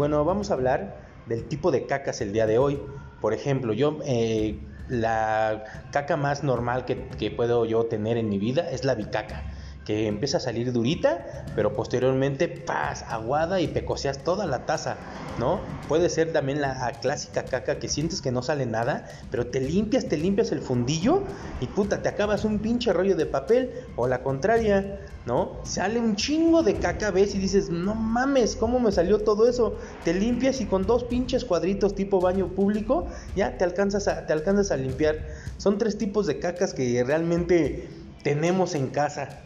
bueno, vamos a hablar del tipo de cacas el día de hoy. Por ejemplo, yo eh, la caca más normal que, que puedo yo tener en mi vida es la bicaca que empieza a salir durita, pero posteriormente, paz, aguada y pecoseas toda la taza, ¿no? Puede ser también la clásica caca que sientes que no sale nada, pero te limpias, te limpias el fundillo y puta, te acabas un pinche rollo de papel, o la contraria, ¿no? Sale un chingo de caca, ves y dices, no mames, ¿cómo me salió todo eso? Te limpias y con dos pinches cuadritos tipo baño público, ya te alcanzas a, te alcanzas a limpiar. Son tres tipos de cacas que realmente tenemos en casa